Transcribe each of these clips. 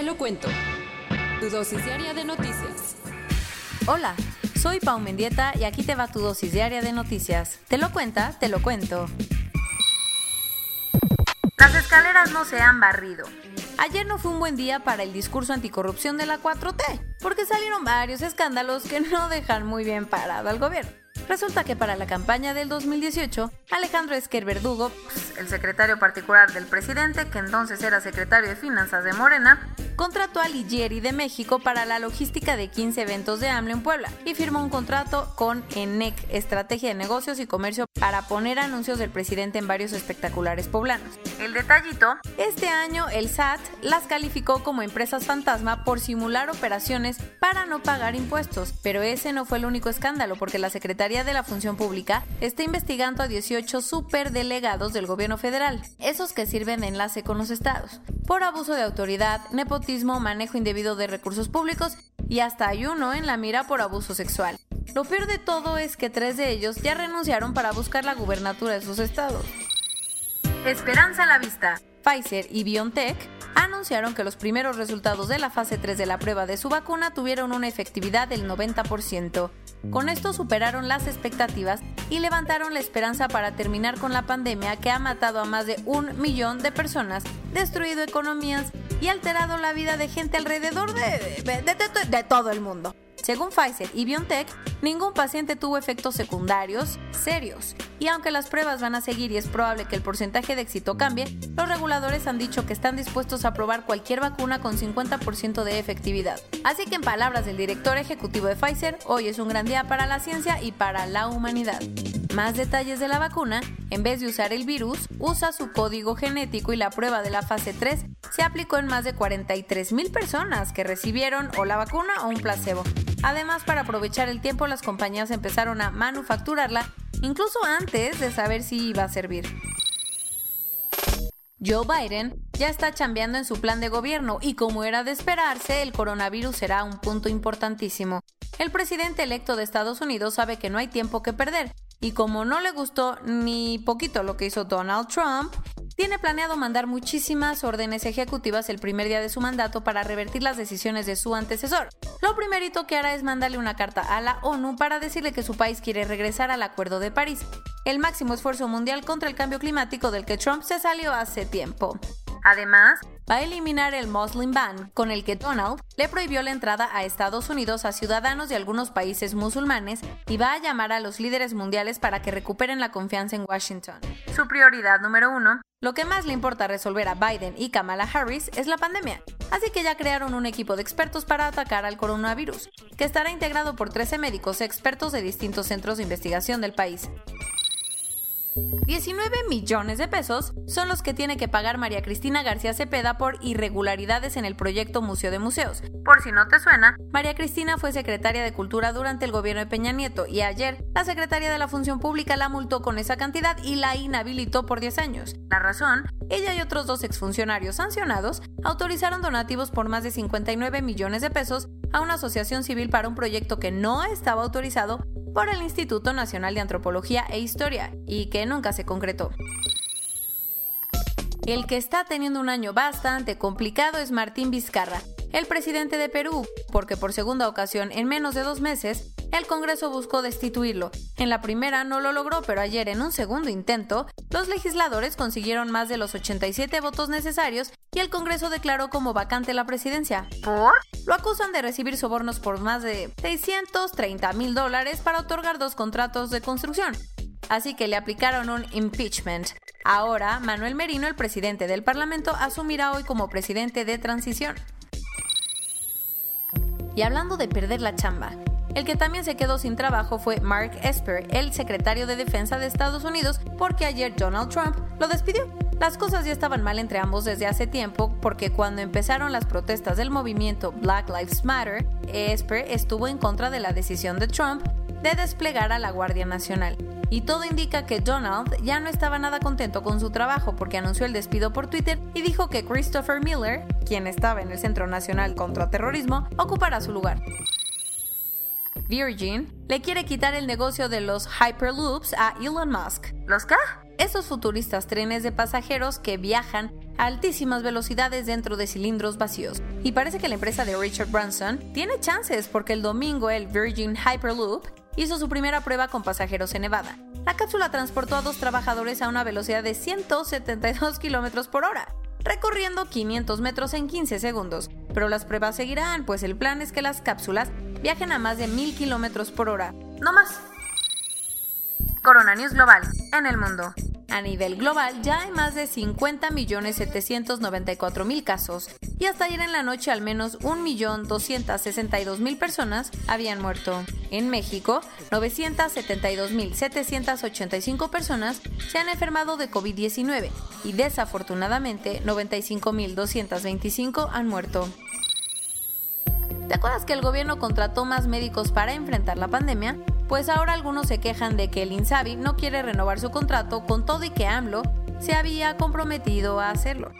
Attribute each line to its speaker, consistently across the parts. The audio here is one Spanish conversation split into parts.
Speaker 1: Te lo cuento. Tu dosis diaria de noticias.
Speaker 2: Hola, soy Pau Mendieta y aquí te va tu dosis diaria de noticias. Te lo cuenta, te lo cuento. Las escaleras no se han barrido. Ayer no fue un buen día para el discurso anticorrupción de la 4T, porque salieron varios escándalos que no dejan muy bien parado al gobierno. Resulta que para la campaña del 2018, Alejandro Esquer Verdugo, pues, el secretario particular del presidente, que entonces era secretario de Finanzas de Morena, contrató a Ligieri de México para la logística de 15 eventos de AMLO en Puebla y firmó un contrato con ENEC, Estrategia de Negocios y Comercio, para poner anuncios del presidente en varios espectaculares poblanos. El detallito, este año el SAT las calificó como empresas fantasma por simular operaciones para no pagar impuestos, pero ese no fue el único escándalo porque la De la Función Pública está investigando a 18 superdelegados del gobierno federal, esos que sirven de enlace con los estados, por abuso de autoridad, nepotismo, manejo indebido de recursos públicos y hasta hay uno en la mira por abuso sexual. Lo peor de todo es que tres de ellos ya renunciaron para buscar la gubernatura de sus estados. Esperanza a la vista. Pfizer y BioNTech anunciaron que los primeros resultados de la fase 3 de la prueba de su vacuna tuvieron una efectividad del 90%. Con esto superaron las expectativas y levantaron la esperanza para terminar con la pandemia que ha matado a más de un millón de personas, destruido economías y alterado la vida de gente alrededor de, de- de- todo el mundo. Según Pfizer y BioNTech, ningún paciente tuvo efectos secundarios serios. Y aunque las pruebas van a seguir y es probable que el porcentaje de éxito cambie, los reguladores han dicho que están dispuestos a probar cualquier vacuna con 50% de efectividad. Así que en palabras del director ejecutivo de Pfizer, hoy es un gran día para la ciencia y para la humanidad. Más detalles de la vacuna, en vez de usar el virus, usa su código genético y la prueba de la fase 3 se aplicó en más de 43 mil personas que recibieron o la vacuna o un placebo. Además, para aprovechar el tiempo, las compañías empezaron a manufacturarla incluso antes de saber si iba a servir. Joe Biden ya está chambeando en su plan de gobierno y como era de esperarse, el coronavirus será un punto importantísimo. El presidente electo de Estados Unidos sabe que no hay tiempo que perder y como no le gustó ni poquito lo que hizo Donald Trump, tiene planeado mandar muchísimas órdenes ejecutivas el primer día de su mandato para revertir las decisiones de su antecesor. Lo primerito que hará es mandarle una carta a la ONU para decirle que su país quiere regresar al Acuerdo de París, el máximo esfuerzo mundial contra el cambio climático del que Trump se salió hace tiempo. Además, va a eliminar el Muslim Ban, con el que Donald le prohibió la entrada a Estados Unidos a ciudadanos de algunos países musulmanes y va a llamar a los líderes mundiales para que recuperen la confianza en Washington. Su prioridad número uno, lo que más le importa resolver a Biden y Kamala Harris es la pandemia. Así que ya crearon un equipo de expertos para atacar al coronavirus, que estará integrado por 13 médicos expertos de distintos centros de investigación del país. 19 millones de pesos son los que tiene que pagar María Cristina García Cepeda por irregularidades en el proyecto Museo de Museos. Por si no te suena, María Cristina fue secretaria de Cultura durante el gobierno de Peña Nieto y ayer la secretaria de la Función Pública la multó con esa cantidad y la inhabilitó por 10 años. La razón, ella y otros dos exfuncionarios sancionados autorizaron donativos por más de 59 millones de pesos a una asociación civil para un proyecto que no estaba autorizado por el Instituto Nacional de Antropología e Historia y que nunca se concretó. El que está teniendo un año bastante complicado es Martín Vizcarra, el presidente de Perú, porque por segunda ocasión en menos de dos meses, el Congreso buscó destituirlo. En la primera no lo logró, pero ayer en un segundo intento, los legisladores consiguieron más de los 87 votos necesarios y el Congreso declaró como vacante la presidencia. ¿Por? Lo acusan de recibir sobornos por más de 630 mil dólares para otorgar dos contratos de construcción. Así que le aplicaron un impeachment. Ahora, Manuel Merino, el presidente del Parlamento, asumirá hoy como presidente de transición. Y hablando de perder la chamba, El que también se quedó sin trabajo fue Mark Esper, el secretario de Defensa de Estados Unidos, porque ayer Donald Trump lo despidió. Las cosas ya estaban mal entre ambos desde hace tiempo porque cuando empezaron las protestas del movimiento Black Lives Matter, Esper estuvo en contra de la decisión de Trump de desplegar a la Guardia Nacional. Y todo indica que Donald ya no estaba nada contento con su trabajo porque anunció el despido por Twitter y dijo que Christopher Miller, quien estaba en el Centro Nacional contra Terrorismo, ocupará su lugar. Virgin le quiere quitar el negocio de los Hyperloops a Elon Musk. ¿Los qué? Esos futuristas trenes de pasajeros que viajan a altísimas velocidades dentro de cilindros vacíos. Y parece que la empresa de Richard Branson tiene chances porque el domingo el Virgin Hyperloop hizo su primera prueba con pasajeros en Nevada. La cápsula transportó a dos trabajadores a una velocidad de 172 km por hora, recorriendo 500 metros en 15 segundos. Pero las pruebas seguirán, pues el plan es que las cápsulas viajen a más de 1000 km por hora. No más. Corona News Global, en el mundo. A nivel global ya hay más de 50.794.000 casos y hasta ayer en la noche al menos 1.262.000 personas habían muerto. En México, 972.785 personas se han enfermado de COVID-19 y desafortunadamente 95.225 han muerto. ¿Te acuerdas que el gobierno contrató más médicos para enfrentar la pandemia? Pues ahora algunos se quejan de que el INSABI no quiere renovar su contrato con todo y que AMLO se había comprometido a hacerlo.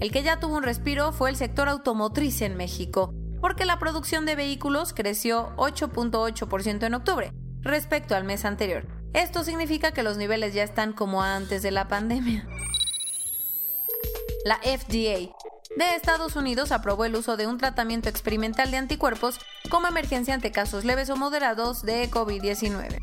Speaker 2: El que ya tuvo un respiro fue el sector automotriz en México, porque la producción de vehículos creció 8.8% en octubre respecto al mes anterior. Esto significa que los niveles ya están como antes de la pandemia. La FDA de Estados Unidos aprobó el uso de un tratamiento experimental de anticuerpos como emergencia ante casos leves o moderados de COVID-19.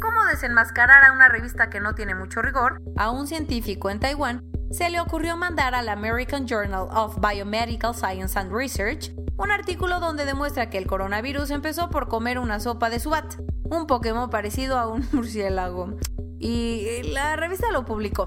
Speaker 2: ¿Cómo desenmascarar a una revista que no tiene mucho rigor? A un científico en Taiwán se le ocurrió mandar al American Journal of Biomedical Science and Research un artículo donde demuestra que el coronavirus empezó por comer una sopa de Subat, un Pokémon parecido a un murciélago. Y la revista lo publicó.